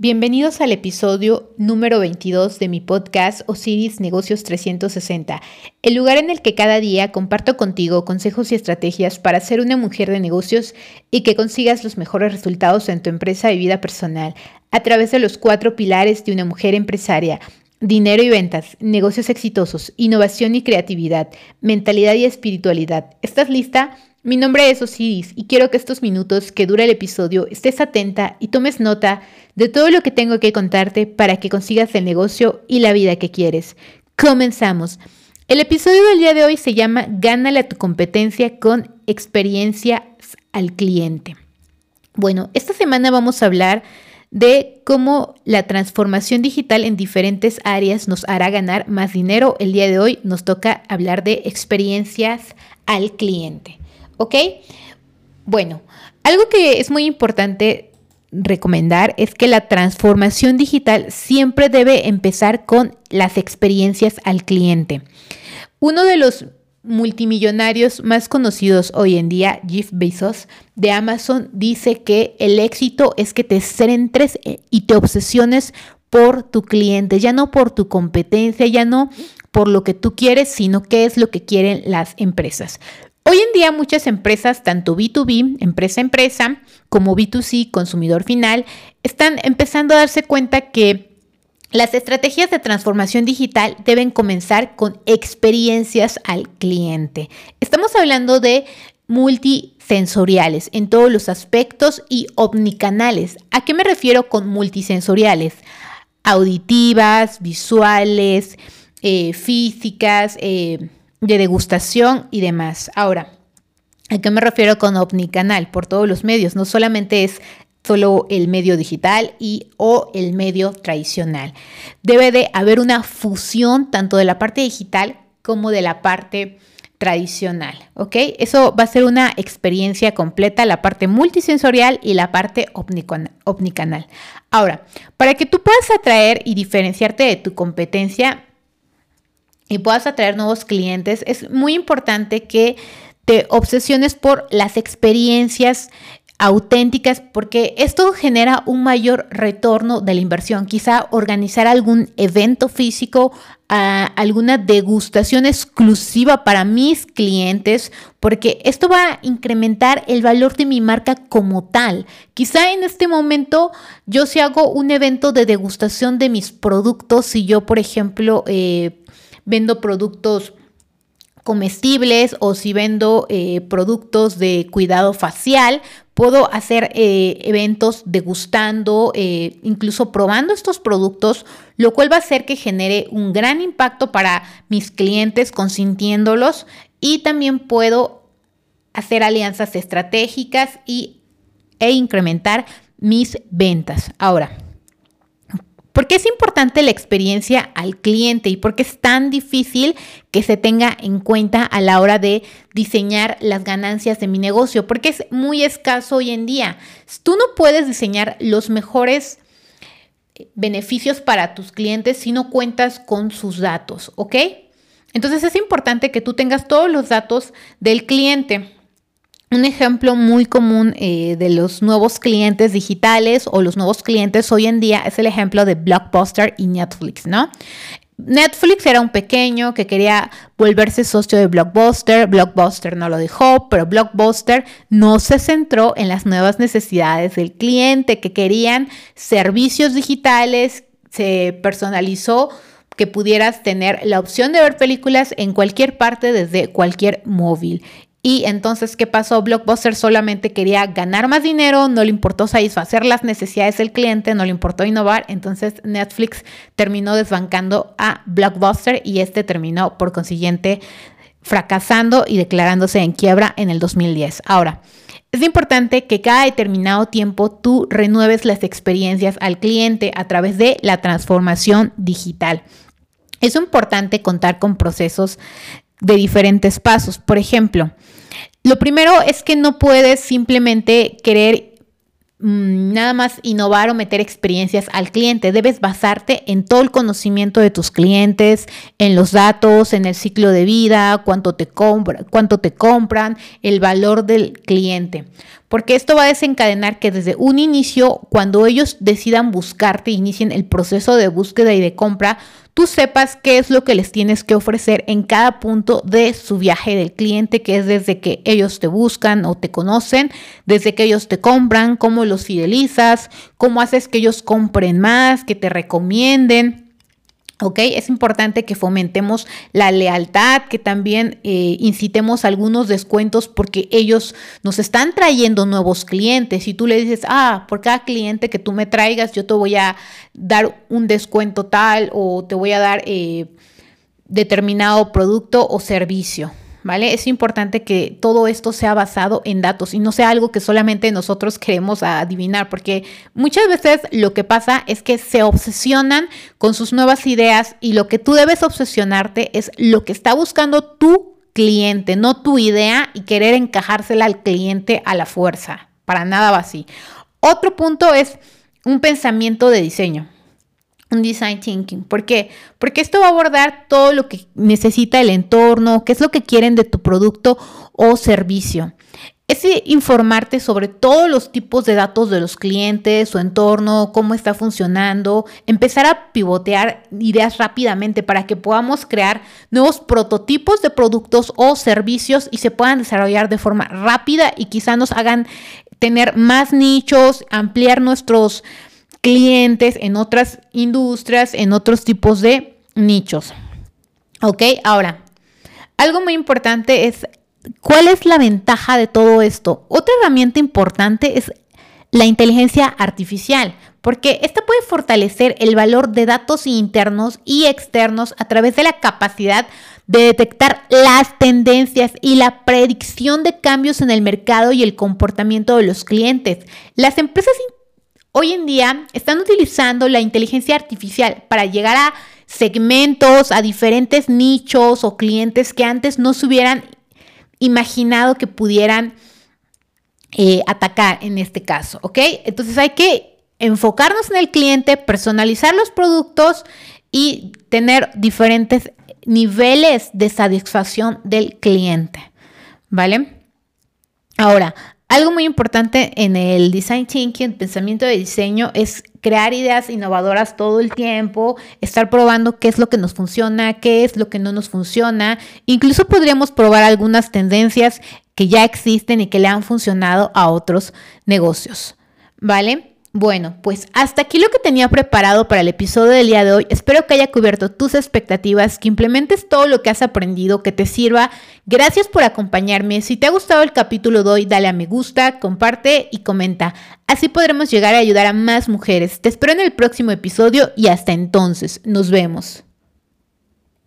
Bienvenidos al episodio número 22 de mi podcast Osiris Negocios 360, el lugar en el que cada día comparto contigo consejos y estrategias para ser una mujer de negocios y que consigas los mejores resultados en tu empresa y vida personal a través de los cuatro pilares de una mujer empresaria. Dinero y ventas, negocios exitosos, innovación y creatividad, mentalidad y espiritualidad. ¿Estás lista? Mi nombre es Osiris y quiero que estos minutos que dura el episodio estés atenta y tomes nota de todo lo que tengo que contarte para que consigas el negocio y la vida que quieres. Comenzamos. El episodio del día de hoy se llama Gánale a tu competencia con experiencias al cliente. Bueno, esta semana vamos a hablar de cómo la transformación digital en diferentes áreas nos hará ganar más dinero. El día de hoy nos toca hablar de experiencias al cliente. ¿Ok? Bueno, algo que es muy importante recomendar es que la transformación digital siempre debe empezar con las experiencias al cliente. Uno de los multimillonarios más conocidos hoy en día, Jeff Bezos de Amazon, dice que el éxito es que te centres y te obsesiones por tu cliente, ya no por tu competencia, ya no por lo que tú quieres, sino qué es lo que quieren las empresas. Hoy en día muchas empresas, tanto B2B, empresa a empresa, como B2C, consumidor final, están empezando a darse cuenta que las estrategias de transformación digital deben comenzar con experiencias al cliente. Estamos hablando de multisensoriales en todos los aspectos y omnicanales. ¿A qué me refiero con multisensoriales? Auditivas, visuales, eh, físicas, eh, de degustación y demás. Ahora, ¿a qué me refiero con omnicanal? Por todos los medios, no solamente es solo el medio digital y o el medio tradicional. Debe de haber una fusión tanto de la parte digital como de la parte tradicional, ¿ok? Eso va a ser una experiencia completa, la parte multisensorial y la parte omnicanal. Ahora, para que tú puedas atraer y diferenciarte de tu competencia, y puedas atraer nuevos clientes, es muy importante que te obsesiones por las experiencias auténticas porque esto genera un mayor retorno de la inversión. Quizá organizar algún evento físico, alguna degustación exclusiva para mis clientes, porque esto va a incrementar el valor de mi marca como tal. Quizá en este momento yo si hago un evento de degustación de mis productos, si yo por ejemplo... Eh, vendo productos comestibles o si vendo eh, productos de cuidado facial, puedo hacer eh, eventos degustando, eh, incluso probando estos productos, lo cual va a hacer que genere un gran impacto para mis clientes consintiéndolos y también puedo hacer alianzas estratégicas y, e incrementar mis ventas. Ahora, ¿Por qué es importante la experiencia al cliente y por qué es tan difícil que se tenga en cuenta a la hora de diseñar las ganancias de mi negocio? Porque es muy escaso hoy en día. Tú no puedes diseñar los mejores beneficios para tus clientes si no cuentas con sus datos, ¿ok? Entonces es importante que tú tengas todos los datos del cliente. Un ejemplo muy común eh, de los nuevos clientes digitales o los nuevos clientes hoy en día es el ejemplo de Blockbuster y Netflix, ¿no? Netflix era un pequeño que quería volverse socio de Blockbuster, Blockbuster no lo dejó, pero Blockbuster no se centró en las nuevas necesidades del cliente, que querían servicios digitales, se personalizó que pudieras tener la opción de ver películas en cualquier parte desde cualquier móvil. Y entonces, ¿qué pasó? Blockbuster solamente quería ganar más dinero, no le importó satisfacer las necesidades del cliente, no le importó innovar. Entonces, Netflix terminó desbancando a Blockbuster y este terminó, por consiguiente, fracasando y declarándose en quiebra en el 2010. Ahora, es importante que cada determinado tiempo tú renueves las experiencias al cliente a través de la transformación digital. Es importante contar con procesos de diferentes pasos. Por ejemplo, lo primero es que no puedes simplemente querer mm, nada más innovar o meter experiencias al cliente. Debes basarte en todo el conocimiento de tus clientes, en los datos, en el ciclo de vida, cuánto te, compra, cuánto te compran, el valor del cliente. Porque esto va a desencadenar que desde un inicio, cuando ellos decidan buscarte, inicien el proceso de búsqueda y de compra, tú sepas qué es lo que les tienes que ofrecer en cada punto de su viaje del cliente, que es desde que ellos te buscan o te conocen, desde que ellos te compran, cómo los fidelizas, cómo haces que ellos compren más, que te recomienden. ¿Ok? Es importante que fomentemos la lealtad, que también eh, incitemos algunos descuentos porque ellos nos están trayendo nuevos clientes. Y tú le dices, ah, por cada cliente que tú me traigas, yo te voy a dar un descuento tal o te voy a dar eh, determinado producto o servicio. ¿Vale? Es importante que todo esto sea basado en datos y no sea algo que solamente nosotros queremos adivinar, porque muchas veces lo que pasa es que se obsesionan con sus nuevas ideas y lo que tú debes obsesionarte es lo que está buscando tu cliente, no tu idea y querer encajársela al cliente a la fuerza. Para nada va así. Otro punto es un pensamiento de diseño un design thinking. ¿Por qué? Porque esto va a abordar todo lo que necesita el entorno, qué es lo que quieren de tu producto o servicio. Es informarte sobre todos los tipos de datos de los clientes, su entorno, cómo está funcionando, empezar a pivotear ideas rápidamente para que podamos crear nuevos prototipos de productos o servicios y se puedan desarrollar de forma rápida y quizá nos hagan tener más nichos, ampliar nuestros clientes, en otras industrias, en otros tipos de nichos. ¿Ok? Ahora, algo muy importante es, ¿cuál es la ventaja de todo esto? Otra herramienta importante es la inteligencia artificial, porque esta puede fortalecer el valor de datos internos y externos a través de la capacidad de detectar las tendencias y la predicción de cambios en el mercado y el comportamiento de los clientes. Las empresas Hoy en día están utilizando la inteligencia artificial para llegar a segmentos, a diferentes nichos o clientes que antes no se hubieran imaginado que pudieran eh, atacar en este caso, ¿ok? Entonces hay que enfocarnos en el cliente, personalizar los productos y tener diferentes niveles de satisfacción del cliente, ¿vale? Ahora, algo muy importante en el design thinking, pensamiento de diseño, es crear ideas innovadoras todo el tiempo, estar probando qué es lo que nos funciona, qué es lo que no nos funciona. Incluso podríamos probar algunas tendencias que ya existen y que le han funcionado a otros negocios. ¿Vale? Bueno, pues hasta aquí lo que tenía preparado para el episodio del día de hoy. Espero que haya cubierto tus expectativas, que implementes todo lo que has aprendido, que te sirva. Gracias por acompañarme. Si te ha gustado el capítulo de hoy, dale a me gusta, comparte y comenta. Así podremos llegar a ayudar a más mujeres. Te espero en el próximo episodio y hasta entonces. Nos vemos.